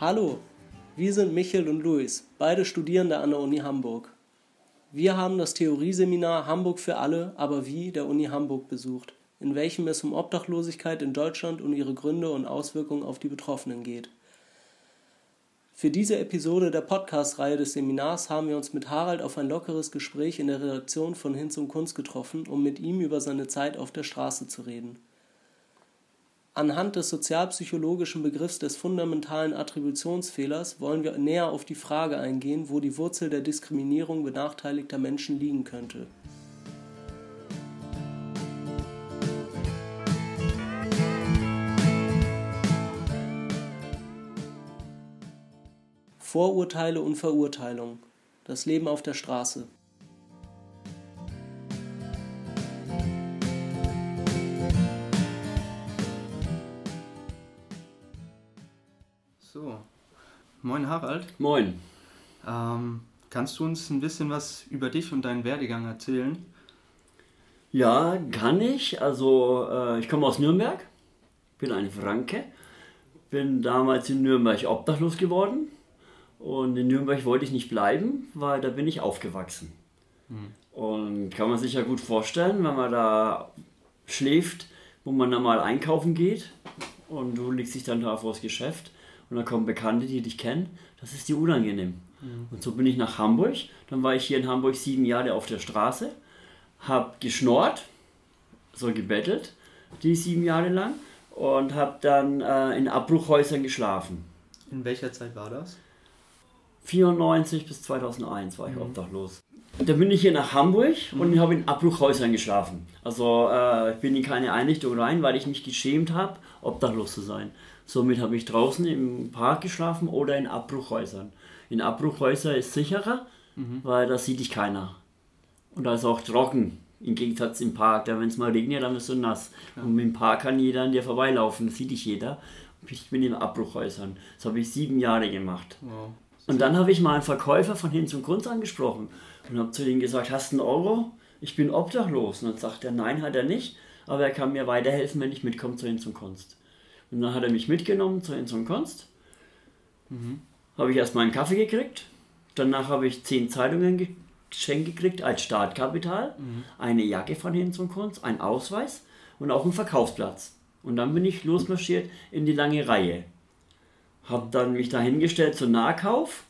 Hallo, wir sind Michael und Luis, beide Studierende an der Uni Hamburg. Wir haben das Theorieseminar Hamburg für alle, aber wie der Uni Hamburg besucht, in welchem es um Obdachlosigkeit in Deutschland und ihre Gründe und Auswirkungen auf die Betroffenen geht. Für diese Episode der Podcast-Reihe des Seminars haben wir uns mit Harald auf ein lockeres Gespräch in der Redaktion von Hinz und Kunst getroffen, um mit ihm über seine Zeit auf der Straße zu reden. Anhand des sozialpsychologischen Begriffs des fundamentalen Attributionsfehlers wollen wir näher auf die Frage eingehen, wo die Wurzel der Diskriminierung benachteiligter Menschen liegen könnte. Vorurteile und Verurteilung. Das Leben auf der Straße. Moin Harald. Moin. Ähm, kannst du uns ein bisschen was über dich und deinen Werdegang erzählen? Ja, kann ich. Also äh, ich komme aus Nürnberg, bin ein Franke, bin damals in Nürnberg obdachlos geworden und in Nürnberg wollte ich nicht bleiben, weil da bin ich aufgewachsen. Hm. Und kann man sich ja gut vorstellen, wenn man da schläft, wo man dann mal einkaufen geht und du legst dich dann da vors Geschäft und dann kommen Bekannte, die dich kennen, das ist dir unangenehm. Mhm. Und so bin ich nach Hamburg. Dann war ich hier in Hamburg sieben Jahre auf der Straße, habe geschnort, so gebettelt, die sieben Jahre lang und habe dann äh, in Abbruchhäusern geschlafen. In welcher Zeit war das? 94 bis 2001 war ich mhm. obdachlos. Da bin ich hier nach Hamburg mhm. und habe in Abbruchhäusern geschlafen. Also äh, ich bin in keine Einrichtung rein, weil ich mich geschämt habe, obdachlos zu sein. Somit habe ich draußen im Park geschlafen oder in Abbruchhäusern. In Abbruchhäusern ist sicherer, mhm. weil da sieht dich keiner. Und da ist auch trocken. Im Gegensatz im Park, da wenn es mal regnet, dann bist du nass. Ja. Und im Park kann jeder an dir vorbeilaufen, das sieht dich jeder. Ich bin in Abbruchhäusern. Das habe ich sieben Jahre gemacht. Wow. Und dann habe ich mal einen Verkäufer von Hinz und Kunst angesprochen und habe zu ihm gesagt, hast du einen Euro? Ich bin obdachlos. Und dann sagt er, nein, hat er nicht, aber er kann mir weiterhelfen, wenn ich mitkomme zu Hinz und Kunst. Und dann hat er mich mitgenommen zur Inson Kunst. Mhm. Habe ich erstmal einen Kaffee gekriegt. Danach habe ich zehn Zeitungen geschenkt gekriegt als Startkapital. Mhm. Eine Jacke von Hinz Kunst, ein Ausweis und auch einen Verkaufsplatz. Und dann bin ich losmarschiert in die lange Reihe. Habe dann mich dahingestellt zum Nahkauf,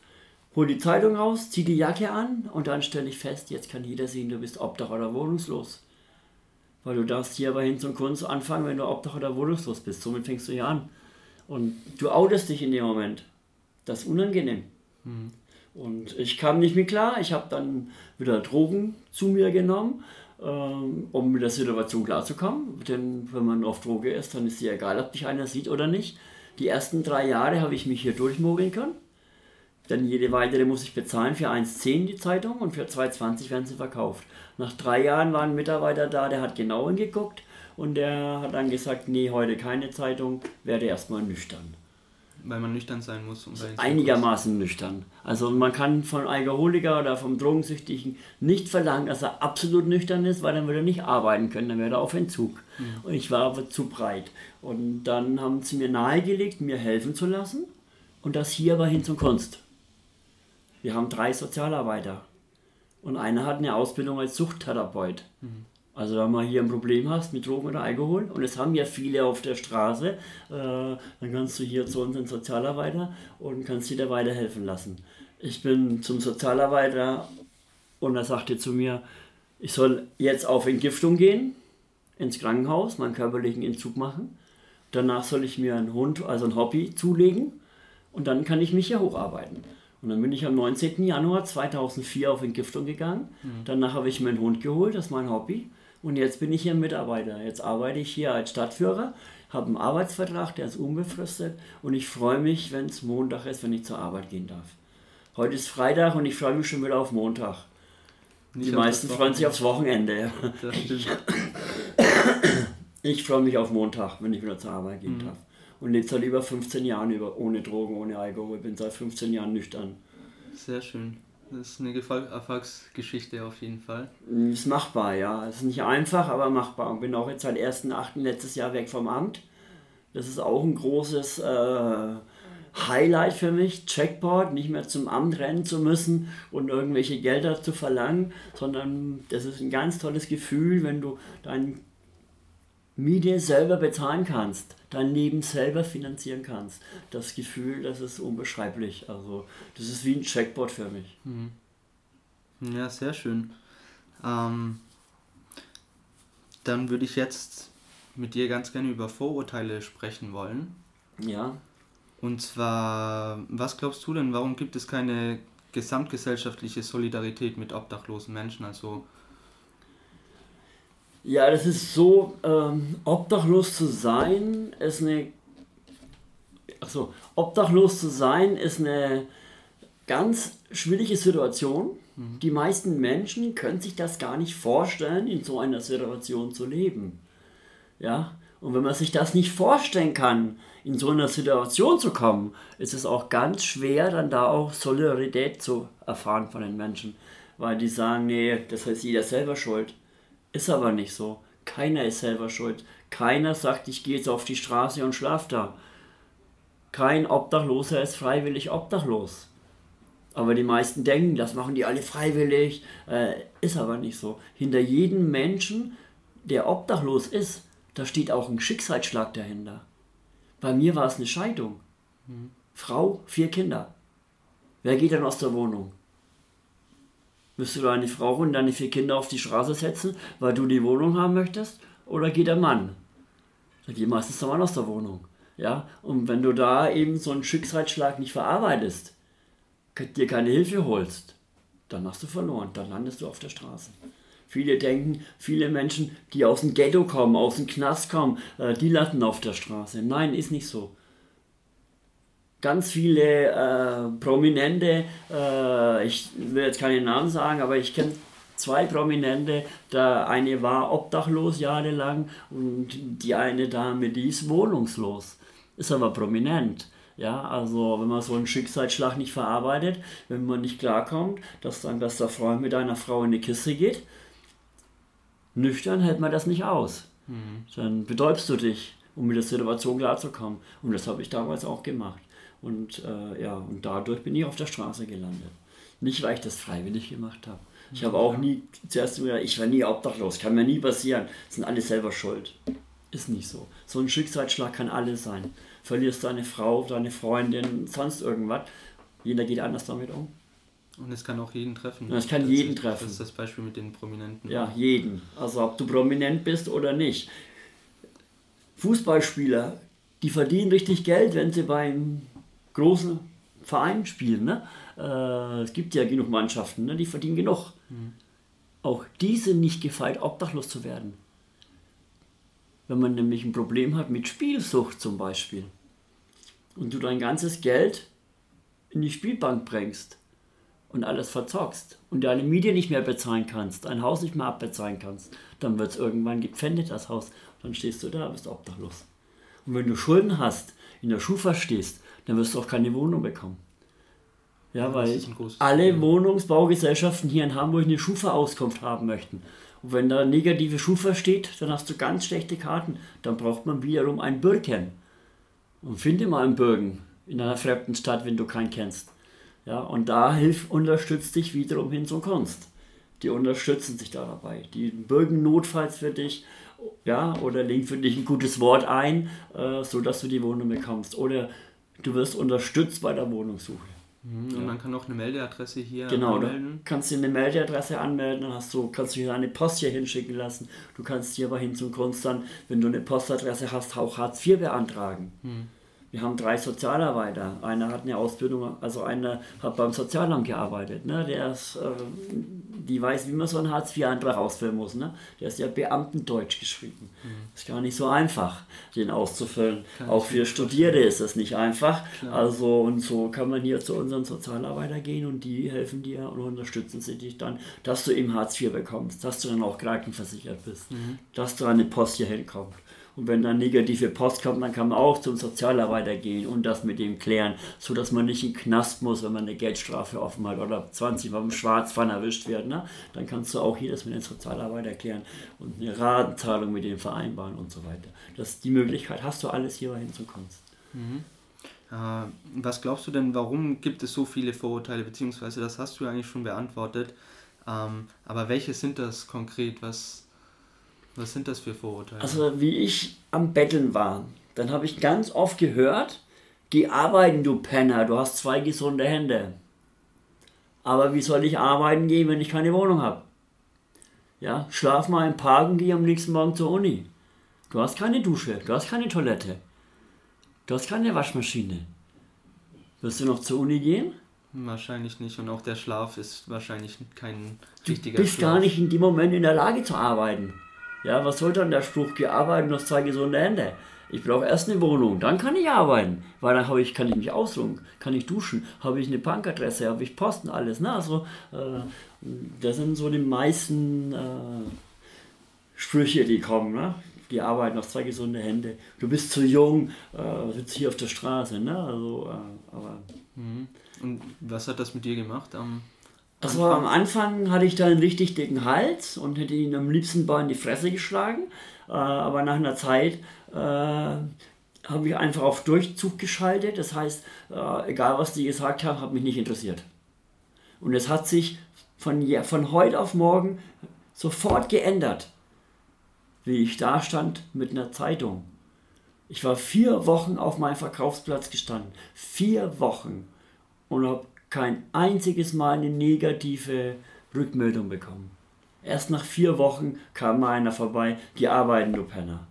hol die Zeitung raus, zieh die Jacke an und dann stelle ich fest, jetzt kann jeder sehen, du bist obdach oder wohnungslos. Weil du darfst hier aber hin zum Kunst anfangen, wenn du Obdach oder wohnungslos bist. Somit fängst du hier an. Und du outest dich in dem Moment. Das ist unangenehm. Mhm. Und ich kam nicht mehr klar. Ich habe dann wieder Drogen zu mir genommen, ähm, um mit der Situation klarzukommen. Denn wenn man auf Droge ist, dann ist es ja egal, ob dich einer sieht oder nicht. Die ersten drei Jahre habe ich mich hier durchmogeln können. Dann jede weitere muss ich bezahlen für 1,10 die Zeitung und für 2,20 werden sie verkauft. Nach drei Jahren war ein Mitarbeiter da, der hat genau hingeguckt und der hat dann gesagt, nee, heute keine Zeitung, werde erstmal nüchtern. Weil man nüchtern sein muss. Um einigermaßen nüchtern. Also man kann von Alkoholiker oder vom Drogensüchtigen nicht verlangen, dass er absolut nüchtern ist, weil dann würde er nicht arbeiten können, dann wäre er auf Entzug. Mhm. Und ich war aber zu breit. Und dann haben sie mir nahegelegt, mir helfen zu lassen. Und das hier war hin zum Kunst. Wir haben drei Sozialarbeiter. Und einer hat eine Ausbildung als Suchttherapeut. Mhm. Also wenn man hier ein Problem hast mit Drogen oder Alkohol, und es haben ja viele auf der Straße, äh, dann kannst du hier zu unseren Sozialarbeiter und kannst dir da weiterhelfen lassen. Ich bin zum Sozialarbeiter und er sagte zu mir, ich soll jetzt auf Entgiftung gehen, ins Krankenhaus, meinen körperlichen Entzug machen. Danach soll ich mir einen Hund, also ein Hobby zulegen und dann kann ich mich hier hocharbeiten. Und dann bin ich am 19. Januar 2004 auf Entgiftung gegangen. Mhm. Danach habe ich meinen Hund geholt, das ist mein Hobby. Und jetzt bin ich hier Mitarbeiter. Jetzt arbeite ich hier als Stadtführer, habe einen Arbeitsvertrag, der ist unbefristet. Und ich freue mich, wenn es Montag ist, wenn ich zur Arbeit gehen darf. Heute ist Freitag und ich freue mich schon wieder auf Montag. Nicht Die meisten freuen sich aufs Wochenende. Ich freue mich auf Montag, wenn ich wieder zur Arbeit gehen mhm. darf und lebe seit über 15 Jahren über, ohne Drogen, ohne Alkohol. Bin seit 15 Jahren nüchtern. Sehr schön. Das ist eine Erfolgsgeschichte auf jeden Fall. Ist machbar, ja. Es ist nicht einfach, aber machbar. Und bin auch jetzt seit 1.8. letztes Jahr weg vom Amt. Das ist auch ein großes, äh, Highlight für mich, Checkboard, nicht mehr zum Amt rennen zu müssen und irgendwelche Gelder zu verlangen, sondern das ist ein ganz tolles Gefühl, wenn du dein Miete selber bezahlen kannst, dein Leben selber finanzieren kannst. Das Gefühl, das ist unbeschreiblich. Also das ist wie ein Checkboard für mich. Mhm. Ja, sehr schön. Ähm, dann würde ich jetzt mit dir ganz gerne über Vorurteile sprechen wollen. Ja. Und zwar, was glaubst du denn, warum gibt es keine gesamtgesellschaftliche Solidarität mit obdachlosen Menschen? Also ja, das ist so, ähm, obdachlos zu sein ist eine. Achso, obdachlos zu sein ist eine ganz schwierige Situation. Mhm. Die meisten Menschen können sich das gar nicht vorstellen, in so einer Situation zu leben. Ja, und wenn man sich das nicht vorstellen kann, in so einer Situation zu kommen, ist es auch ganz schwer, dann da auch Solidarität zu erfahren von den Menschen. Weil die sagen, nee, das heißt jeder selber schuld. Ist aber nicht so. Keiner ist selber schuld. Keiner sagt, ich gehe jetzt auf die Straße und schlaf da. Kein Obdachloser ist freiwillig obdachlos. Aber die meisten denken, das machen die alle freiwillig. Äh, ist aber nicht so. Hinter jedem Menschen, der obdachlos ist, da steht auch ein Schicksalsschlag dahinter. Bei mir war es eine Scheidung. Mhm. Frau, vier Kinder. Wer geht dann aus der Wohnung? Wirst du deine Frau und deine vier Kinder auf die Straße setzen, weil du die Wohnung haben möchtest? Oder geht der Mann? Da geht meistens der Mann aus der Wohnung. Ja? Und wenn du da eben so einen Schicksalsschlag nicht verarbeitest, dir keine Hilfe holst, dann hast du verloren, dann landest du auf der Straße. Viele denken, viele Menschen, die aus dem Ghetto kommen, aus dem Knast kommen, äh, die landen auf der Straße. Nein, ist nicht so ganz viele äh, Prominente, äh, ich will jetzt keine Namen sagen, aber ich kenne zwei Prominente. Der eine war obdachlos jahrelang und die eine Dame, die ist wohnungslos. Ist aber prominent. Ja, also wenn man so einen Schicksalsschlag nicht verarbeitet, wenn man nicht klarkommt, dass dein bester Freund mit einer Frau in die Kiste geht, nüchtern hält man das nicht aus. Mhm. Dann betäubst du dich, um mit der Situation klarzukommen. Und das habe ich damals auch gemacht. Und äh, ja, und dadurch bin ich auf der Straße gelandet. Nicht, weil ich das freiwillig gemacht habe. Ich habe auch nie, zuerst gesagt, ich war nie obdachlos, kann mir nie passieren, sind alle selber schuld. Ist nicht so. So ein Schicksalsschlag kann alles sein. Verlierst deine Frau, deine Freundin, sonst irgendwas. Jeder geht anders damit um. Und es kann auch jeden treffen. Ja, es kann das jeden ist, treffen. Das ist das Beispiel mit den Prominenten. Ja, jeden. Also ob du prominent bist oder nicht. Fußballspieler, die verdienen richtig Geld, wenn sie beim großen Vereinen spielen. Ne? Äh, es gibt ja genug Mannschaften, ne? die verdienen genug. Mhm. Auch diese nicht gefeit, obdachlos zu werden. Wenn man nämlich ein Problem hat mit Spielsucht zum Beispiel und du dein ganzes Geld in die Spielbank bringst und alles verzockst und deine Miete nicht mehr bezahlen kannst, ein Haus nicht mehr abbezahlen kannst, dann wird es irgendwann gepfändet, das Haus. Dann stehst du da, bist obdachlos. Und wenn du Schulden hast, in der Schufa stehst, dann wirst du auch keine Wohnung bekommen. Ja, weil alle Wohnungsbaugesellschaften hier in Hamburg eine Schufa-Auskunft haben möchten. Und wenn da negative Schufa steht, dann hast du ganz schlechte Karten. Dann braucht man wiederum ein Bürgen. Und finde mal einen Bürgen in einer fremden Stadt, wenn du keinen kennst. Ja, und da hilft, unterstützt dich wiederum hin zur Kunst. Die unterstützen sich da dabei. Die bürgen notfalls für dich ja, oder legen für dich ein gutes Wort ein, äh, sodass du die Wohnung bekommst. Oder du wirst unterstützt bei der Wohnungssuche. Mhm, und ja. man kann auch eine Meldeadresse hier genau, anmelden. Genau, du kannst dir eine Meldeadresse anmelden, dann hast du, kannst du hier eine Post hier hinschicken lassen. Du kannst hier aber hin zum Kunst dann, wenn du eine Postadresse hast, auch Hartz IV beantragen. Mhm. Wir haben drei Sozialarbeiter. Einer hat eine Ausbildung, also einer hat beim Sozialamt gearbeitet. Ne? Der ist, äh, die weiß, wie man so einen Hartz-IV-Antrag ausfüllen muss. Ne? Der ist ja Beamtendeutsch geschrieben. Mhm. Ist gar nicht so einfach, den auszufüllen. Kann Auch für Studierte ist das nicht einfach. Klar. Also und so kann man hier zu unseren Sozialarbeitern gehen und die helfen dir und unterstützen sie dich dann, dass du eben Hartz IV bekommst, dass du dann auch krankenversichert bist, mhm. dass du an die Post hier hinkommst. Und wenn dann negative Post kommt, dann kann man auch zum Sozialarbeiter gehen und das mit ihm klären, sodass man nicht in den Knast muss, wenn man eine Geldstrafe offen hat oder 20 Mal im Schwarzfahren erwischt wird. Ne? Dann kannst du auch hier das mit dem Sozialarbeiter klären und eine Ratenzahlung mit dem vereinbaren und so weiter. Das, die Möglichkeit hast du alles hier hinzukommen. Mhm. Äh, was glaubst du denn, warum gibt es so viele Vorurteile, beziehungsweise das hast du eigentlich schon beantwortet, ähm, aber welche sind das konkret? Was, was sind das für Vorurteile? Also wie ich am Betteln war, dann habe ich ganz oft gehört, geh arbeiten, du Penner, du hast zwei gesunde Hände. Aber wie soll ich arbeiten gehen, wenn ich keine Wohnung habe? Ja, schlaf mal im Park und geh am nächsten Morgen zur Uni. Du hast keine Dusche, du hast keine Toilette, du hast keine Waschmaschine. Wirst du noch zur Uni gehen? Wahrscheinlich nicht. Und auch der Schlaf ist wahrscheinlich kein Du richtiger bist Schlaf. gar nicht in dem Moment in der Lage zu arbeiten. Ja, was soll dann der Spruch, geh arbeiten, du hast zwei gesunde Hände. Ich brauche erst eine Wohnung, dann kann ich arbeiten, weil dann ich, kann ich mich ausruhen, kann ich duschen, habe ich eine Bankadresse, habe ich Posten, alles. Ne? Also, äh, das sind so die meisten äh, Sprüche, die kommen. Ne? Die arbeiten auf zwei gesunde Hände. Du bist zu jung, äh, sitzt hier auf der Straße. Ne? Also, äh, aber Mhm. Und was hat das mit dir gemacht? Am also am Anfang hatte ich da einen richtig dicken Hals und hätte ihn am liebsten mal in die Fresse geschlagen. Äh, aber nach einer Zeit äh, habe ich einfach auf Durchzug geschaltet. Das heißt, äh, egal was die gesagt haben, hat mich nicht interessiert. Und es hat sich von, je- von heute auf morgen sofort geändert, wie ich da stand mit einer Zeitung. Ich war vier Wochen auf meinem Verkaufsplatz gestanden. Vier Wochen. Und habe kein einziges Mal eine negative Rückmeldung bekommen. Erst nach vier Wochen kam mal einer vorbei, die arbeiten, du Penner.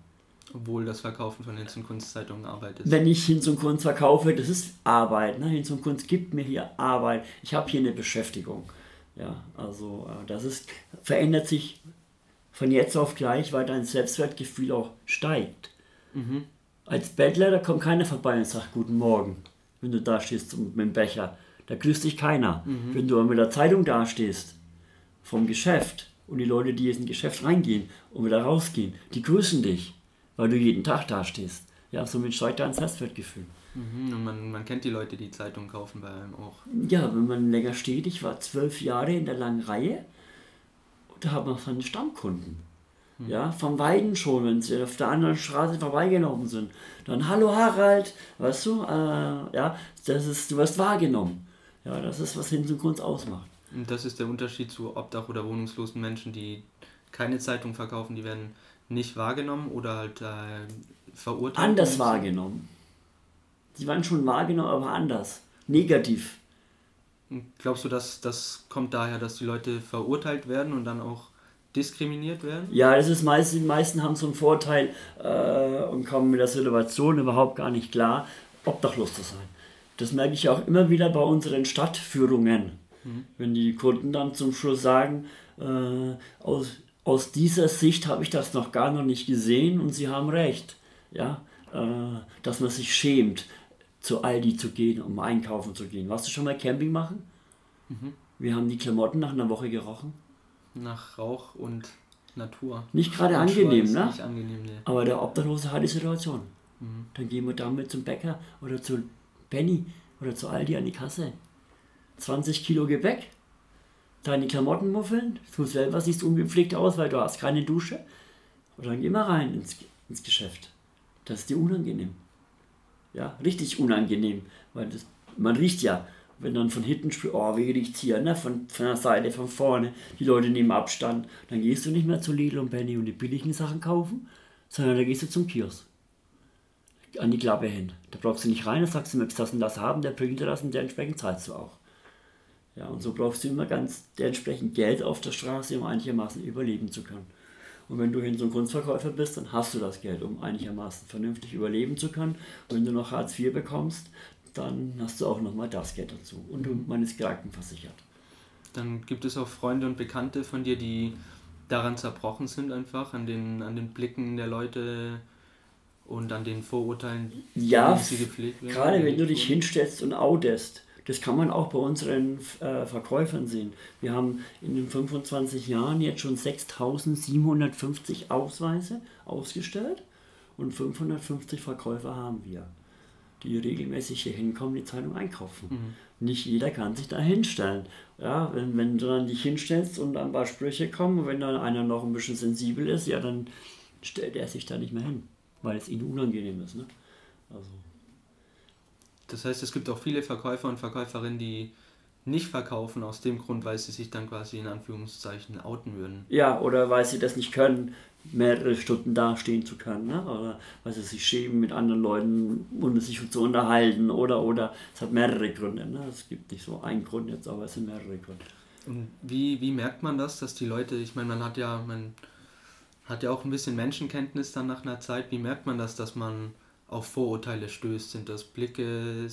obwohl das Verkaufen von Hinz- und Kunstzeitungen Arbeit ist. Wenn ich Hinz und Kunst verkaufe, das ist Arbeit. Ne? Hinz und Kunst gibt mir hier Arbeit. Ich habe hier eine Beschäftigung. Ja, also äh, das ist, verändert sich von jetzt auf gleich, weil dein Selbstwertgefühl auch steigt. Als Bettler, da kommt keiner vorbei und sagt Guten Morgen, wenn du da stehst mit dem Becher. Da grüßt dich keiner. Wenn du mit der Zeitung dastehst, vom Geschäft, und die Leute, die jetzt in Geschäft reingehen und wieder rausgehen, die grüßen dich, weil du jeden Tag dastehst. Ja, somit steigt dein Selbstwertgefühl. Mhm. Und man, man kennt die Leute, die Zeitungen kaufen bei einem auch. Ja, wenn man länger steht, ich war zwölf Jahre in der langen Reihe und da hat man seine Stammkunden. Ja, vom Weiden schon, wenn sie auf der anderen Straße vorbeigelaufen sind. Dann, hallo Harald, weißt du, äh, ja, das ist, du wirst wahrgenommen. Ja, das ist, was Hinz und Kunst ausmacht. Und das ist der Unterschied zu obdach- oder wohnungslosen Menschen, die keine Zeitung verkaufen, die werden nicht wahrgenommen oder halt äh, verurteilt. Anders wahrgenommen. Sie waren schon wahrgenommen, aber anders. Negativ. Glaubst du, dass das kommt daher, dass die Leute verurteilt werden und dann auch diskriminiert werden? Ja, das ist meist, die meisten haben so einen Vorteil äh, und kommen mit der Situation überhaupt gar nicht klar, obdachlos zu sein. Das merke ich auch immer wieder bei unseren Stadtführungen. Wenn die Kunden dann zum Schluss sagen, äh, aus, aus dieser Sicht habe ich das noch gar noch nicht gesehen und sie haben recht. Ja, äh, dass man sich schämt, zu Aldi zu gehen, um einkaufen zu gehen. Warst du schon mal Camping machen? Wir haben die Klamotten nach einer Woche gerochen. Nach Rauch und Natur. Nicht gerade angenehm, ne? Nicht angenehm, ne. Aber der Obdachlose hat die Situation. Dann gehen wir damit zum Bäcker oder zu Penny oder zu Aldi an die Kasse. 20 Kilo Gebäck, deine Klamotten muffeln, du selber siehst ungepflegt aus, weil du hast keine Dusche. Und dann geh mal rein ins, ins Geschäft. Das ist dir unangenehm. Ja, richtig unangenehm. Weil das, man riecht ja, wenn dann von hinten spürt, oh, wie riecht's hier, ne? von, von der Seite, von vorne, die Leute nehmen Abstand. Dann gehst du nicht mehr zu Lidl und Penny und die billigen Sachen kaufen, sondern da gehst du zum Kiosk. An die Klappe hin. Da brauchst du nicht rein, da sagst du, möchtest das und das haben, der bringt dir das und dementsprechend zahlst du auch. Ja, und so brauchst du immer ganz dementsprechend Geld auf der Straße, um einigermaßen überleben zu können. Und wenn du hin so ein Kunstverkäufer bist, dann hast du das Geld, um einigermaßen vernünftig überleben zu können. Und wenn du noch Hartz IV bekommst, dann hast du auch nochmal das Geld dazu. Und du, man ist krankenversichert. Dann gibt es auch Freunde und Bekannte von dir, die daran zerbrochen sind einfach, an den, an den Blicken der Leute und an den Vorurteilen, Ja, wie sie gepflegt werden. gerade wenn du dich hinstellst und outest, das kann man auch bei unseren äh, Verkäufern sehen. Wir haben in den 25 Jahren jetzt schon 6750 Ausweise ausgestellt und 550 Verkäufer haben wir, die regelmäßig hier hinkommen, die Zeitung einkaufen. Nicht jeder kann sich da hinstellen. Ja, wenn, wenn du dann dich hinstellst und ein paar Sprüche kommen, wenn dann einer noch ein bisschen sensibel ist, ja, dann stellt er sich da nicht mehr hin, weil es ihnen unangenehm ist. Ne? Also. Das heißt, es gibt auch viele Verkäufer und Verkäuferinnen, die nicht verkaufen aus dem Grund, weil sie sich dann quasi in Anführungszeichen outen würden. Ja, oder weil sie das nicht können, mehrere Stunden dastehen zu können, ne? oder weil sie sich schämen, mit anderen Leuten und sich zu unterhalten, oder, oder, es hat mehrere Gründe. Ne? Es gibt nicht so einen Grund jetzt, aber es sind mehrere Gründe. Und wie, wie merkt man das, dass die Leute, ich meine, man hat ja, man hat ja auch ein bisschen Menschenkenntnis dann nach einer Zeit, wie merkt man das, dass man auf Vorurteile stößt? Sind das Blicke?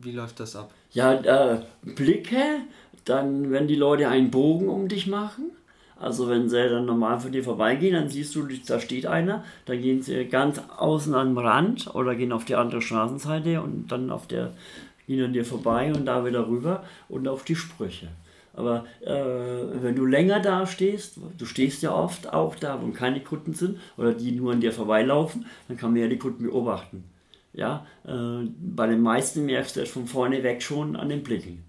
Wie läuft das ab? Ja, äh, Blicke, dann wenn die Leute einen Bogen um dich machen. Also wenn sie dann normal von dir vorbeigehen, dann siehst du, da steht einer, dann gehen sie ganz außen am Rand oder gehen auf die andere Straßenseite und dann auf der gehen an dir vorbei und da wieder rüber und auf die Sprüche. Aber äh, wenn du länger da stehst, du stehst ja oft auch da, wo keine Kunden sind oder die nur an dir vorbeilaufen, dann kann man ja die Kunden beobachten. Ja, äh, bei den meisten merkst du es von vorne weg schon an den Blicken.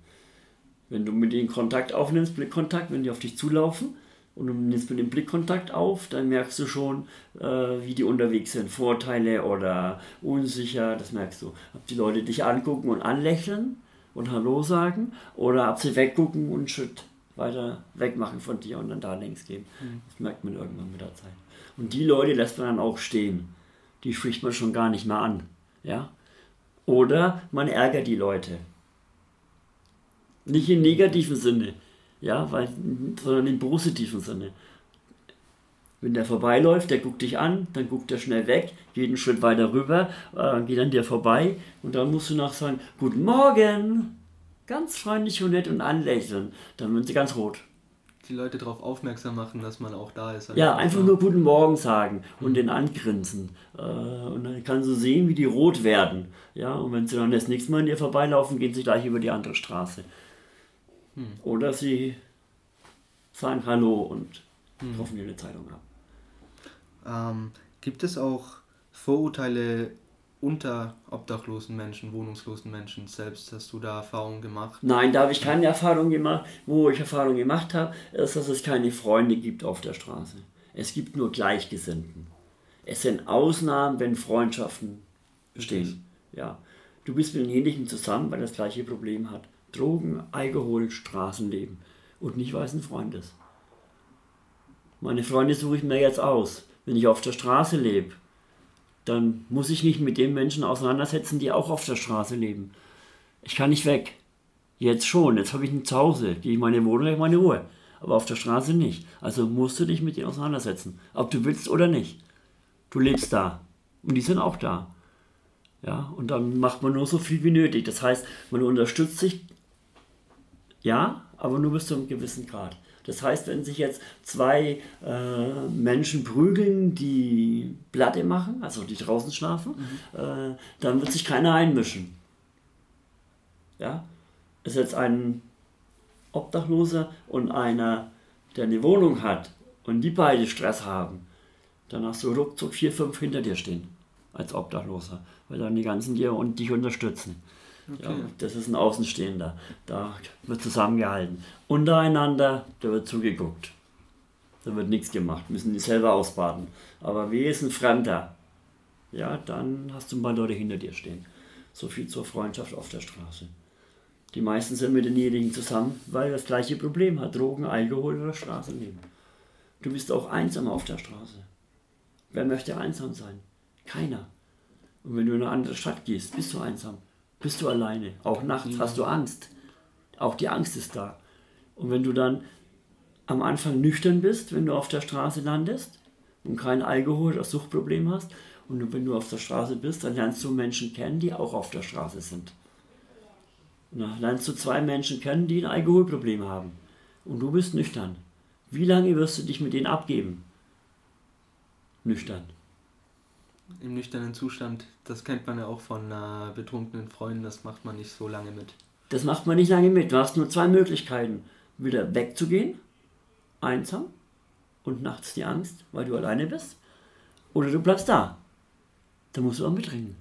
Wenn du mit denen Kontakt aufnimmst, Blickkontakt, wenn die auf dich zulaufen und du nimmst mit dem Blickkontakt auf, dann merkst du schon, äh, wie die unterwegs sind. Vorteile oder unsicher, das merkst du. Ob die Leute dich angucken und anlächeln und Hallo sagen oder ob sie weggucken und Schritt weiter wegmachen von dir und dann da längs gehen. Mhm. Das merkt man irgendwann mit der Zeit. Und die Leute lässt man dann auch stehen. Die spricht man schon gar nicht mehr an. Ja? Oder man ärgert die Leute. Nicht im negativen Sinne, ja, weil, sondern im positiven Sinne. Wenn der vorbeiläuft, der guckt dich an, dann guckt er schnell weg, geht einen Schritt weiter rüber, äh, geht an dir vorbei und dann musst du noch sagen, Guten Morgen! Ganz freundlich und nett und anlächeln. Dann werden sie ganz rot die Leute darauf aufmerksam machen, dass man auch da ist. Ja, einfach nur Guten Morgen sagen und mhm. den angrinsen. Äh, und dann kannst du sehen, wie die rot werden. Ja, und wenn sie dann das nächste Mal an dir vorbeilaufen, gehen sie gleich über die andere Straße. Mhm. Oder sie sagen Hallo und kaufen dir eine Zeitung ab. Ähm, gibt es auch Vorurteile unter obdachlosen Menschen, wohnungslosen Menschen selbst? Hast du da Erfahrungen gemacht? Nein, da habe ich keine Erfahrung gemacht. Wo ich Erfahrung gemacht habe, ist, dass es keine Freunde gibt auf der Straße. Es gibt nur Gleichgesinnten. Es sind Ausnahmen, wenn Freundschaften bestehen. Ja. Du bist mit denjenigen zusammen, weil das gleiche Problem hat. Drogen, Alkohol, Straßenleben. Und nicht, weil es ein Freund ist. Meine Freunde suche ich mir jetzt aus. Wenn ich auf der Straße lebe, dann muss ich mich mit den Menschen auseinandersetzen, die auch auf der Straße leben. Ich kann nicht weg. Jetzt schon, jetzt habe ich ein Zuhause, gehe ich meine Wohnung, habe meine Ruhe. Aber auf der Straße nicht. Also musst du dich mit denen auseinandersetzen. Ob du willst oder nicht. Du lebst da. Und die sind auch da. Ja, und dann macht man nur so viel wie nötig. Das heißt, man unterstützt sich, ja, aber nur bis zu einem gewissen Grad. Das heißt, wenn sich jetzt zwei äh, Menschen prügeln, die Platte machen, also die draußen schlafen, mhm. äh, dann wird sich keiner einmischen. Ja? Ist jetzt ein Obdachloser und einer, der eine Wohnung hat und die beide Stress haben, dann hast du ruckzuck vier, fünf hinter dir stehen als Obdachloser, weil dann die ganzen dir und dich unterstützen. Okay. Ja, das ist ein Außenstehender. Da wird zusammengehalten. Untereinander, da wird zugeguckt. Da wird nichts gemacht, müssen die selber ausbaden. Aber wie ist ein Fremder? Ja, dann hast du ein paar Leute hinter dir stehen. So viel zur Freundschaft auf der Straße. Die meisten sind mit denjenigen zusammen, weil das gleiche Problem hat: Drogen, Alkohol oder Straßenleben. Du bist auch einsam auf der Straße. Wer möchte einsam sein? Keiner. Und wenn du in eine andere Stadt gehst, bist du einsam bist du alleine. Auch nachts hast du Angst. Auch die Angst ist da. Und wenn du dann am Anfang nüchtern bist, wenn du auf der Straße landest und kein Alkohol oder Suchtproblem hast, und wenn du auf der Straße bist, dann lernst du Menschen kennen, die auch auf der Straße sind. Und dann lernst du zwei Menschen kennen, die ein Alkoholproblem haben. Und du bist nüchtern. Wie lange wirst du dich mit denen abgeben? Nüchtern im nüchternen Zustand, das kennt man ja auch von äh, betrunkenen Freunden, das macht man nicht so lange mit. Das macht man nicht lange mit. Du hast nur zwei Möglichkeiten. Wieder wegzugehen, einsam und nachts die Angst, weil du alleine bist. Oder du bleibst da. Da musst du auch mitringen,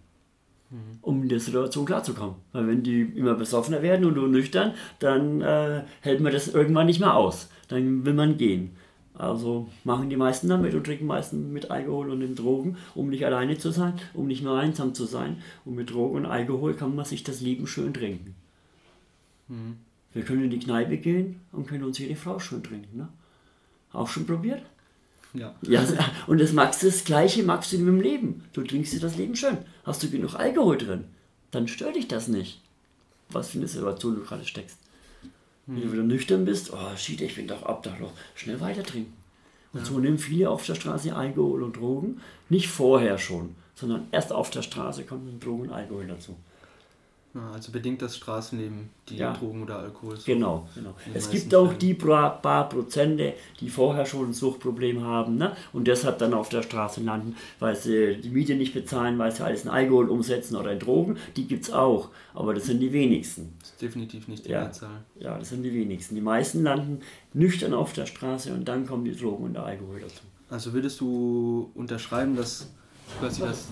mhm. um in der Situation klarzukommen. Weil wenn die immer besoffener werden und du nüchtern, dann äh, hält man das irgendwann nicht mehr aus. Dann will man gehen. Also machen die meisten damit und trinken meistens mit Alkohol und den Drogen, um nicht alleine zu sein, um nicht mehr einsam zu sein. Und mit Drogen und Alkohol kann man sich das Leben schön trinken. Mhm. Wir können in die Kneipe gehen und können uns jede Frau schön trinken. Ne? Auch schon probiert? Ja. ja. Und das magst du das Gleiche magst du im Leben. Du trinkst dir das Leben schön. Hast du genug Alkohol drin, dann stört dich das nicht. Was für eine Situation du gerade steckst. Wenn du wieder nüchtern bist, oh shit, ich bin doch obdachlos, schnell weiter trinken. Und ja. so nehmen viele auf der Straße Alkohol und Drogen, nicht vorher schon, sondern erst auf der Straße kommen Drogen und Alkohol dazu. Also bedingt das Straßenleben die ja. Drogen oder Alkohol. So genau, genau. Es gibt auch die paar Prozente, die vorher schon ein Suchtproblem haben ne? und deshalb dann auf der Straße landen, weil sie die Miete nicht bezahlen, weil sie alles in Alkohol umsetzen oder in Drogen. Die gibt es auch, aber das sind die wenigsten. Das ist definitiv nicht die ja. Mehrzahl. Ja, das sind die wenigsten. Die meisten landen nüchtern auf der Straße und dann kommen die Drogen und der Alkohol dazu. Also würdest du unterschreiben, dass quasi das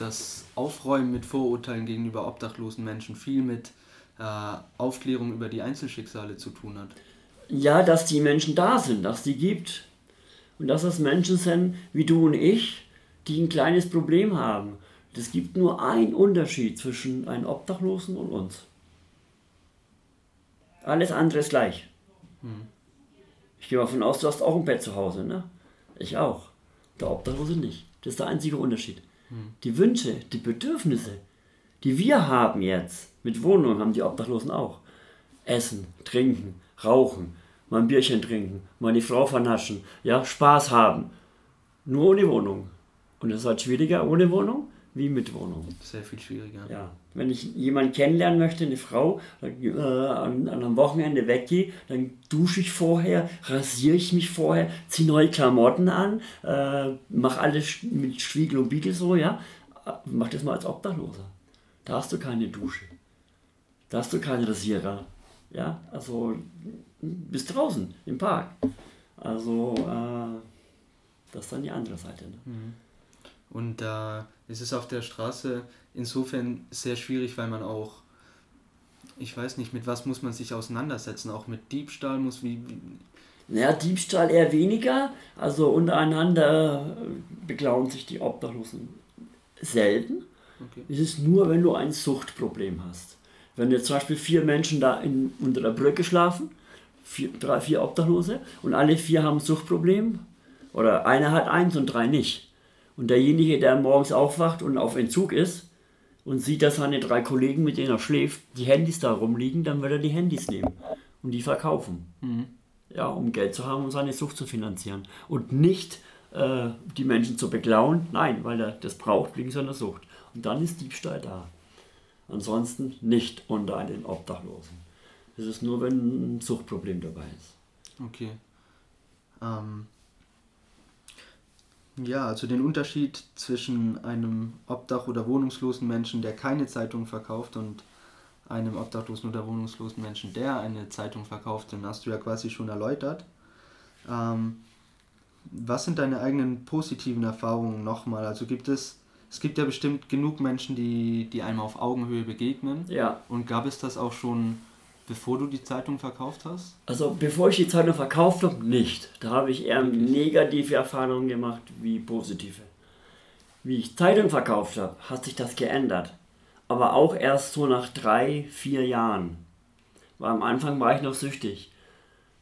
das Aufräumen mit Vorurteilen gegenüber obdachlosen Menschen viel mit äh, Aufklärung über die Einzelschicksale zu tun hat. Ja, dass die Menschen da sind, dass die gibt. Und dass das Menschen sind wie du und ich, die ein kleines Problem haben. Es gibt nur einen Unterschied zwischen einem Obdachlosen und uns. Alles andere ist gleich. Hm. Ich gehe mal davon aus, du hast auch ein Bett zu Hause, ne? Ich auch. Der Obdachlose nicht. Das ist der einzige Unterschied. Die Wünsche, die Bedürfnisse, die wir haben jetzt, mit Wohnungen haben die Obdachlosen auch. Essen, trinken, rauchen, mal ein Bierchen trinken, mal die Frau vernaschen, ja, Spaß haben. Nur ohne Wohnung. Und es ist halt schwieriger ohne Wohnung wie mit Wohnung. Sehr viel schwieriger. Ja. Wenn ich jemanden kennenlernen möchte, eine Frau, dann, äh, an, an, einem Wochenende weggehe, dann dusche ich vorher, rasiere ich mich vorher, ziehe neue Klamotten an, äh, mache alles mit Schwiegel und Biegel so, ja. Mach das mal als Obdachloser. Da hast du keine Dusche. Da hast du keinen Rasierer. Ja, also bist draußen im Park. Also äh, das ist dann die andere Seite. Ne? Mhm. Und da äh, ist es auf der Straße insofern sehr schwierig, weil man auch, ich weiß nicht, mit was muss man sich auseinandersetzen, auch mit Diebstahl muss wie. Naja, Diebstahl eher weniger. Also untereinander beklauen sich die Obdachlosen selten. Okay. Es ist nur, wenn du ein Suchtproblem hast. Wenn jetzt zum Beispiel vier Menschen da in, unter der Brücke schlafen, vier, drei, vier Obdachlose, und alle vier haben ein Suchtproblem, oder einer hat eins und drei nicht und derjenige, der morgens aufwacht und auf Entzug ist und sieht, dass seine drei Kollegen, mit denen er schläft, die Handys da rumliegen, dann wird er die Handys nehmen und die verkaufen. Mhm. Ja, um Geld zu haben, um seine Sucht zu finanzieren. Und nicht äh, die Menschen zu beklauen, nein, weil er das braucht wegen seiner Sucht. Und dann ist Diebstahl da. Ansonsten nicht unter den Obdachlosen. Es ist nur, wenn ein Suchtproblem dabei ist. Okay. Ähm, ja, also den Unterschied zwischen einem Obdach- oder wohnungslosen Menschen, der keine Zeitung verkauft, und einem obdachlosen oder wohnungslosen Menschen, der eine Zeitung verkauft, den hast du ja quasi schon erläutert. Ähm, was sind deine eigenen positiven Erfahrungen nochmal? Also gibt es, es gibt ja bestimmt genug Menschen, die, die einem auf Augenhöhe begegnen. Ja. Und gab es das auch schon Bevor du die Zeitung verkauft hast? Also bevor ich die Zeitung verkauft habe, nicht. Da habe ich eher negative Erfahrungen gemacht wie positive. Wie ich Zeitung verkauft habe, hat sich das geändert. Aber auch erst so nach drei, vier Jahren. Weil am Anfang war ich noch süchtig.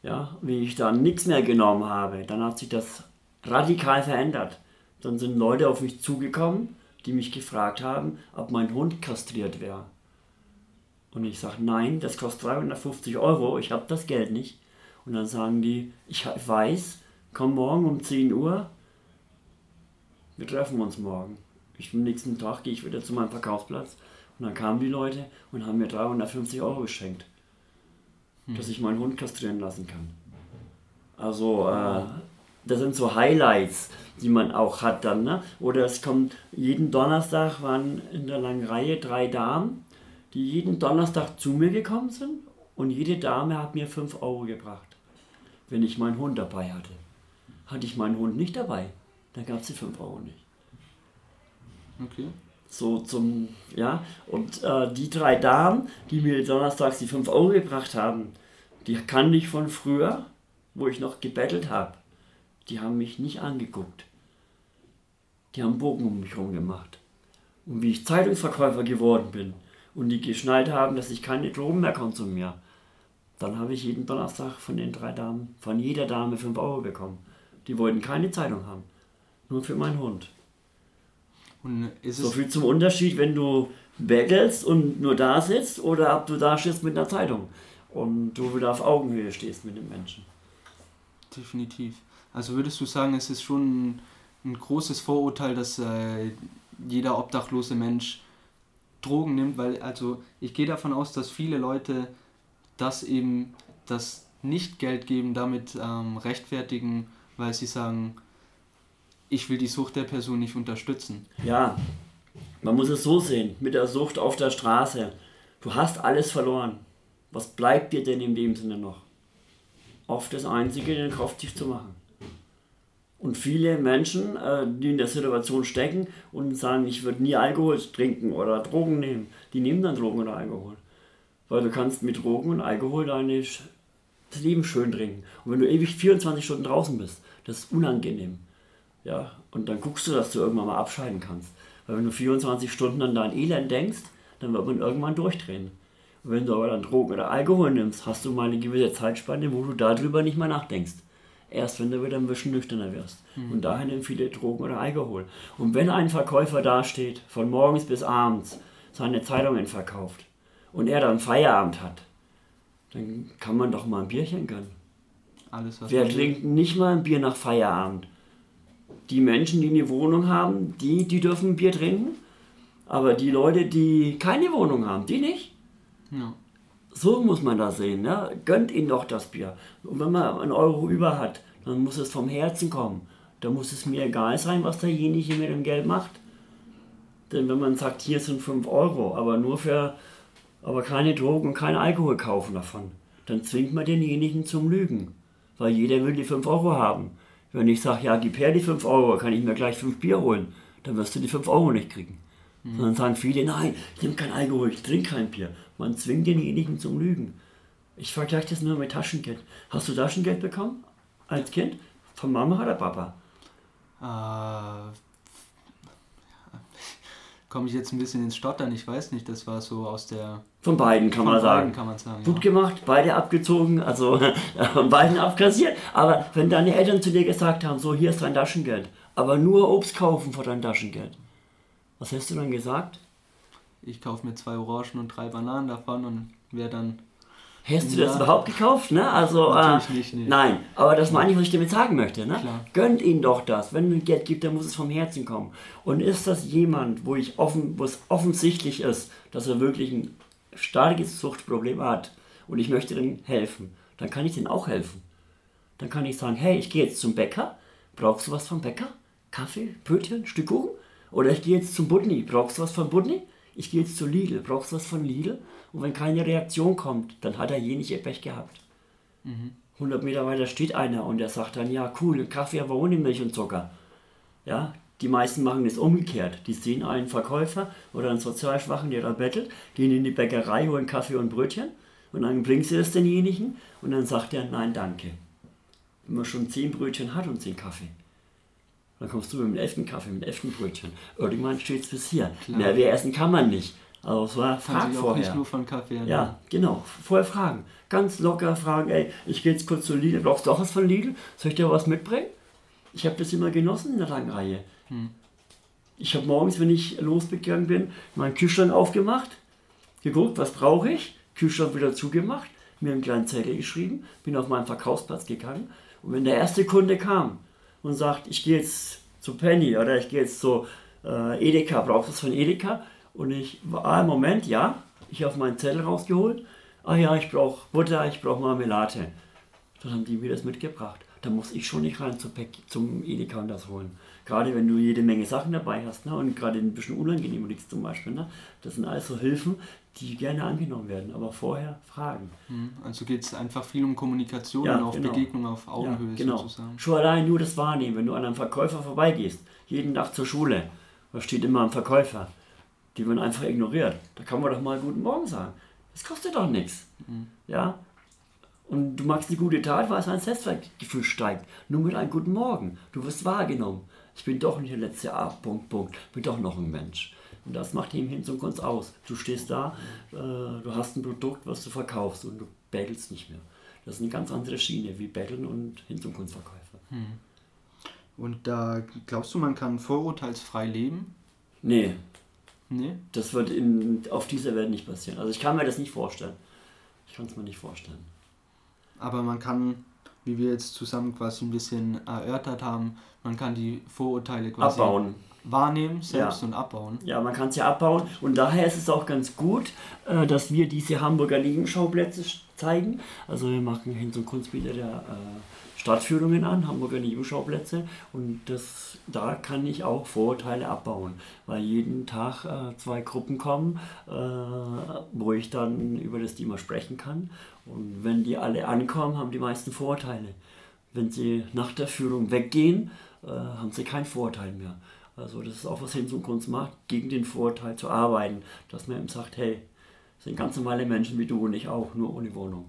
Ja, wie ich dann nichts mehr genommen habe, dann hat sich das radikal verändert. Dann sind Leute auf mich zugekommen, die mich gefragt haben, ob mein Hund kastriert wäre. Und ich sage, nein, das kostet 350 Euro, ich habe das Geld nicht. Und dann sagen die, ich weiß, komm morgen um 10 Uhr, wir treffen uns morgen. Ich am nächsten Tag gehe ich wieder zu meinem Verkaufsplatz und dann kamen die Leute und haben mir 350 Euro geschenkt, hm. dass ich meinen Hund kastrieren lassen kann. Also, äh, das sind so Highlights, die man auch hat dann. Ne? Oder es kommt jeden Donnerstag waren in der langen Reihe drei Damen die jeden Donnerstag zu mir gekommen sind und jede Dame hat mir 5 Euro gebracht, wenn ich meinen Hund dabei hatte. Hatte ich meinen Hund nicht dabei, dann gab es die 5 Euro nicht. Okay. So zum, ja, und äh, die drei Damen, die mir donnerstags die 5 Euro gebracht haben, die kannte ich von früher, wo ich noch gebettelt habe. die haben mich nicht angeguckt. Die haben Bogen um mich herum gemacht. Und wie ich Zeitungsverkäufer geworden bin und die geschnallt haben, dass ich keine Drogen mehr konsumiere, dann habe ich jeden Donnerstag von den drei Damen, von jeder Dame 5 Euro bekommen. Die wollten keine Zeitung haben. Nur für meinen Hund. so viel zum Unterschied, wenn du bettelst und nur da sitzt oder ob du da stehst mit einer Zeitung und du wieder auf Augenhöhe stehst mit dem Menschen. Definitiv. Also würdest du sagen, es ist schon ein, ein großes Vorurteil, dass äh, jeder obdachlose Mensch Drogen nimmt, weil also ich gehe davon aus, dass viele Leute das eben das Nicht-Geld geben damit ähm, rechtfertigen, weil sie sagen, ich will die Sucht der Person nicht unterstützen. Ja, man muss es so sehen, mit der Sucht auf der Straße. Du hast alles verloren. Was bleibt dir denn in dem Sinne noch? Oft das Einzige, den Kopf dicht zu machen. Und viele Menschen, äh, die in der Situation stecken und sagen, ich würde nie Alkohol trinken oder Drogen nehmen, die nehmen dann Drogen oder Alkohol. Weil du kannst mit Drogen und Alkohol deine, das Leben schön trinken. Und wenn du ewig 24 Stunden draußen bist, das ist unangenehm. Ja, und dann guckst du, dass du irgendwann mal abscheiden kannst. Weil wenn du 24 Stunden an dein Elend denkst, dann wird man irgendwann durchdrehen. Und wenn du aber dann Drogen oder Alkohol nimmst, hast du mal eine gewisse Zeitspanne, wo du darüber nicht mehr nachdenkst. Erst wenn du wieder ein bisschen nüchterner wirst. Mhm. Und daher nehmen viele Drogen oder Alkohol. Und wenn ein Verkäufer dasteht, von morgens bis abends seine Zeitungen verkauft und er dann Feierabend hat, dann kann man doch mal ein Bierchen gönnen. Alles, was Wer trinkt nicht mal ein Bier nach Feierabend? die Menschen, die eine Wohnung haben, die, die dürfen Bier trinken. Aber die Leute, die keine Wohnung haben, die nicht. Ja. So muss man das sehen. Ne? Gönnt ihnen doch das Bier. Und wenn man einen Euro über hat, dann muss es vom Herzen kommen. Da muss es mir egal sein, was derjenige mit dem Geld macht. Denn wenn man sagt, hier sind 5 Euro, aber nur für, aber keine Drogen und kein Alkohol kaufen davon, dann zwingt man denjenigen zum Lügen. Weil jeder will die 5 Euro haben. Wenn ich sage, ja, gib her die 5 Euro, kann ich mir gleich 5 Bier holen, dann wirst du die 5 Euro nicht kriegen. Mhm. Sondern sagen viele, nein, ich nehme kein Alkohol, ich trinke kein Bier. Man zwingt denjenigen zum Lügen. Ich vergleiche das nur mit Taschengeld. Hast du Taschengeld bekommen als Kind? Von Mama oder Papa? Äh, komme ich jetzt ein bisschen ins Stottern, ich weiß nicht, das war so aus der... Von beiden kann, von man, beiden sagen. kann man sagen. Gut ja. gemacht, beide abgezogen, also von beiden abkassiert. Aber wenn deine Eltern zu dir gesagt haben, so hier ist dein Taschengeld, aber nur Obst kaufen vor dein Taschengeld, was hast du dann gesagt? Ich kaufe mir zwei Orangen und drei Bananen davon und wer dann Hast du ja. das überhaupt gekauft? Ne? Also, Natürlich äh, nicht, nee. Nein, aber das meine ich, was ich damit sagen möchte. Ne? Gönnt ihn doch das. Wenn du Geld gibt, dann muss es vom Herzen kommen. Und ist das jemand, wo, ich offen, wo es offensichtlich ist, dass er wirklich ein starkes Suchtproblem hat und ich möchte ihm helfen, dann kann ich ihm auch helfen. Dann kann ich sagen, hey, ich gehe jetzt zum Bäcker. Brauchst du was vom Bäcker? Kaffee, Brötchen, Stück Kuchen? Oder ich gehe jetzt zum Budni. Brauchst du was von Budni? Ich gehe jetzt zu Lidl. Brauchst du was von Lidl? Und wenn keine Reaktion kommt, dann hat er jenige Pech gehabt. Mhm. 100 Meter weiter steht einer und der sagt dann, ja cool, Kaffee, aber ohne Milch und Zucker. Ja, die meisten machen es umgekehrt. Die sehen einen Verkäufer oder einen Sozialschwachen, der da bettelt, gehen in die Bäckerei, holen Kaffee und Brötchen und dann bringen sie es denjenigen und dann sagt er, nein, danke. Wenn man schon zehn Brötchen hat und zehn Kaffee, dann kommst du mit dem elften Kaffee, mit dem elften Brötchen. Irgendwann steht es bis hier. Klar. Mehr essen kann man nicht. Also es war Frag vorher. nicht nur von Kaffee. Ne? Ja, genau. Vorher fragen. Ganz locker fragen, ey, ich gehe jetzt kurz zu Lidl. Brauchst du auch was von Lidl? Soll ich dir was mitbringen? Ich habe das immer genossen in der langen Reihe. Hm. Ich habe morgens, wenn ich losgegangen bin, meinen Kühlschrank aufgemacht, geguckt, was brauche ich, Kühlschrank wieder zugemacht, mir einen kleinen Zettel geschrieben, bin auf meinen Verkaufsplatz gegangen und wenn der erste Kunde kam und sagt, ich gehe jetzt zu Penny oder ich gehe jetzt zu äh, Edeka, brauchst du was von Edeka? Und ich war, ah, Moment, ja, ich habe meinen Zettel rausgeholt. Ah ja, ich brauche Butter, ich brauche Marmelade. Dann haben die mir das mitgebracht. Da muss ich schon nicht rein zum, zum Edeka und das holen. Gerade wenn du jede Menge Sachen dabei hast ne? und gerade ein bisschen unangenehm liegst zum Beispiel. Ne? Das sind alles so Hilfen, die gerne angenommen werden, aber vorher fragen. Hm, also geht es einfach viel um Kommunikation ja, und auf genau. Begegnung auf Augenhöhe ja, genau. sozusagen. Schon allein nur das Wahrnehmen, wenn du an einem Verkäufer vorbeigehst, jeden Tag zur Schule, da steht immer ein Verkäufer die man einfach ignoriert. Da kann man doch mal Guten Morgen sagen. Das kostet doch nichts. Mhm. Ja? Und du machst eine gute Tat, weil es ein Selbstwertgefühl steigt. Nur mit einem guten Morgen. Du wirst wahrgenommen. Ich bin doch nicht der letzte A, Punkt, Punkt. Bin doch noch ein Mensch. Und das macht eben Hinz und Kunst aus. Du stehst da, äh, du hast ein Produkt, was du verkaufst und du bettelst nicht mehr. Das ist eine ganz andere Schiene wie Betteln und Hinz- und Kunstverkäufer. Hm. Und da glaubst du, man kann vorurteilsfrei leben? Nee. Nee? Das wird in, auf dieser Welt nicht passieren. Also ich kann mir das nicht vorstellen. Ich kann es mir nicht vorstellen. Aber man kann, wie wir jetzt zusammen quasi ein bisschen erörtert haben, man kann die Vorurteile quasi abbauen. Wahrnehmen selbst Ja. und abbauen. Ja, man kann es ja abbauen und daher ist es auch ganz gut, äh, dass wir diese Hamburger Nebenschauplätze zeigen. Also wir machen Hinz- und Kunstbilder der äh, Stadtführungen an, Hamburger Nebenschauplätze und das, da kann ich auch Vorurteile abbauen, weil jeden Tag äh, zwei Gruppen kommen, äh, wo ich dann über das Thema sprechen kann und wenn die alle ankommen, haben die meisten Vorurteile. Wenn sie nach der Führung weggehen, äh, haben sie keinen Vorurteil mehr. Also das ist auch was Hinz und Kunst macht, gegen den Vorurteil zu arbeiten, dass man eben sagt, hey, das sind ganz normale Menschen wie du und ich auch, nur ohne Wohnung.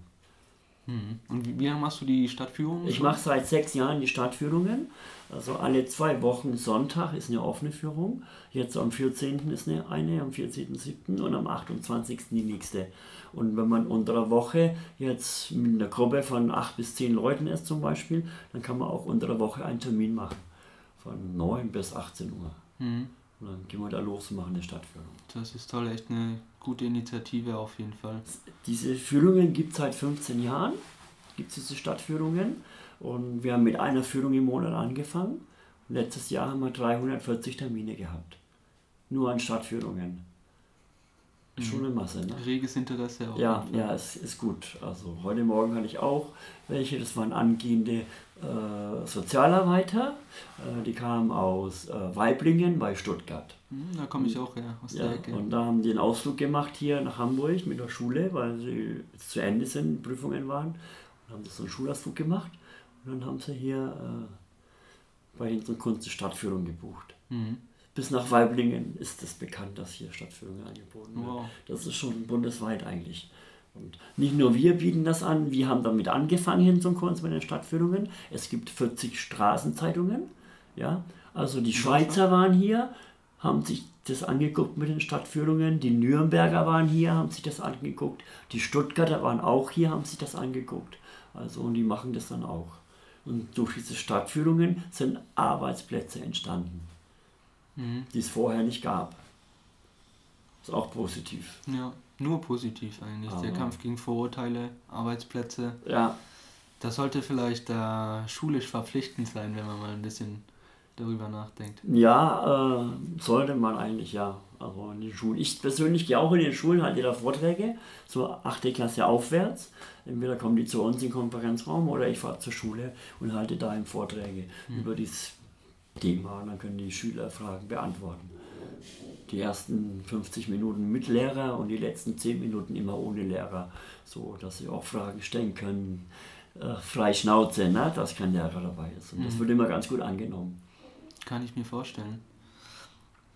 Mhm. Und wie, wie lange machst du die Stadtführung? Ich mache seit sechs Jahren die Stadtführungen. Also alle zwei Wochen Sonntag ist eine offene Führung. Jetzt am 14. ist eine, eine am 14.07. und am 28. die nächste. Und wenn man unter der Woche jetzt mit einer Gruppe von acht bis zehn Leuten ist zum Beispiel, dann kann man auch unter der Woche einen Termin machen. Von 9 bis 18 Uhr. Mhm. Und dann gehen wir da los und machen eine Stadtführung. Das ist toll, echt eine gute Initiative auf jeden Fall. Diese Führungen gibt es seit 15 Jahren, gibt es diese Stadtführungen. Und wir haben mit einer Führung im Monat angefangen. Und letztes Jahr haben wir 340 Termine gehabt. Nur an Stadtführungen. Ist schon eine Masse, ne? Reges Interesse auch. Ja, ja, es ist gut. Also heute Morgen hatte ich auch welche, das waren angehende äh, Sozialarbeiter. Äh, die kamen aus äh, Weiblingen bei Stuttgart. Mhm, Da komme ich auch her, aus Ja, der Ecke. und da haben die einen Ausflug gemacht hier nach Hamburg mit der Schule, weil sie jetzt zu Ende sind, Prüfungen waren. Und haben das so einen Schulausflug gemacht. Und dann haben sie hier bei Hinz und Kunst eine Stadtführung gebucht. Mhm. Bis nach Weiblingen ist es bekannt, dass hier Stadtführungen angeboten werden. Wow. Das ist schon bundesweit eigentlich. Und nicht nur wir bieten das an, wir haben damit angefangen hin zum Kunst mit den Stadtführungen. Es gibt 40 Straßenzeitungen. Ja? Also die Schweizer waren hier, haben sich das angeguckt mit den Stadtführungen. Die Nürnberger waren hier, haben sich das angeguckt. Die Stuttgarter waren auch hier, haben sich das angeguckt. Also und die machen das dann auch. Und durch diese Stadtführungen sind Arbeitsplätze entstanden, Mhm. die es vorher nicht gab. Ist auch positiv. Ja, nur positiv eigentlich. Der Aber- Kampf gegen Vorurteile, Arbeitsplätze. Ja, Das sollte vielleicht äh, schulisch verpflichtend sein, wenn man mal ein bisschen darüber nachdenkt. Ja, äh, sollte man eigentlich, ja. Also in den Schulen. Ich persönlich gehe auch in den Schulen, halte da Vorträge, so 8. Klasse aufwärts. Entweder kommen die zu uns in den Konferenzraum oder ich fahre zur Schule und halte da Vorträge über dieses Thema. Und dann können die Schüler Fragen beantworten. Die ersten 50 Minuten mit Lehrer und die letzten 10 Minuten immer ohne Lehrer, so dass sie auch Fragen stellen können. Äh, frei Schnauze, ne? dass kein Lehrer dabei ist. Und das wird immer ganz gut angenommen. Kann ich mir vorstellen.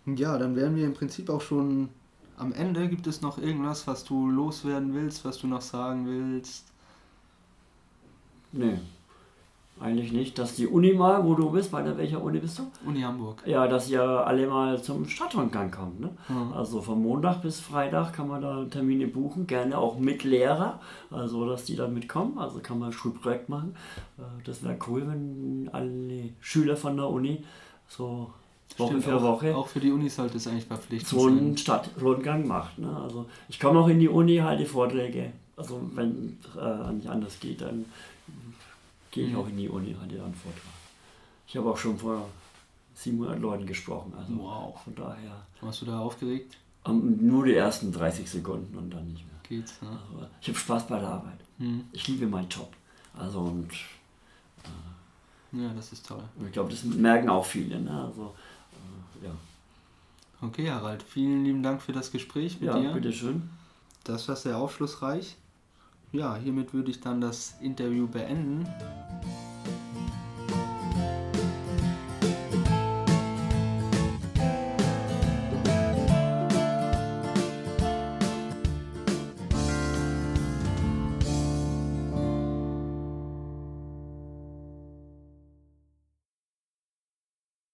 Ja, dann wären wir im Prinzip auch schon am Ende. Gibt es noch irgendwas, was du loswerden willst, was du noch sagen willst? Nee, eigentlich nicht. Dass die Uni mal, wo du bist, bei der welcher Uni bist du? Uni Hamburg. Ja, dass ihr alle mal zum Stadtrundgang kommt. Ne? Mhm. Also von Montag bis Freitag kann man da Termine buchen, gerne auch mit Lehrer, also dass die dann mitkommen. Also kann man ein Schulprojekt machen. Äh, Das wäre cool, wenn alle Schüler von der Uni so Woche Stimmt, für auch, Woche Auch für die Uni sollte es eigentlich verpflichtend so einen sein. Stadtrundgang macht. Ne? Also ich komme auch in die Uni, halte Vorträge. Also wenn äh, nicht anders geht, dann gehe ich Mhm. auch in die Uni, halte dann einen Vortrag. Ich habe auch schon vor 700 Leuten gesprochen. Also Wow. von daher Warst du da aufgeregt? ähm, nur die ersten 30 Sekunden und dann nicht mehr. Geht's, ne? Also, ich habe Spaß bei der Arbeit. Hm. Ich liebe meinen Job. Also und Ja, das ist toll. ich glaube, das merken auch viele. Ne? Also, äh, ja. Okay, Harald, vielen lieben Dank für das Gespräch mit ja, dir. bitteschön. Das war sehr aufschlussreich ja, hiermit würde ich dann das Interview beenden.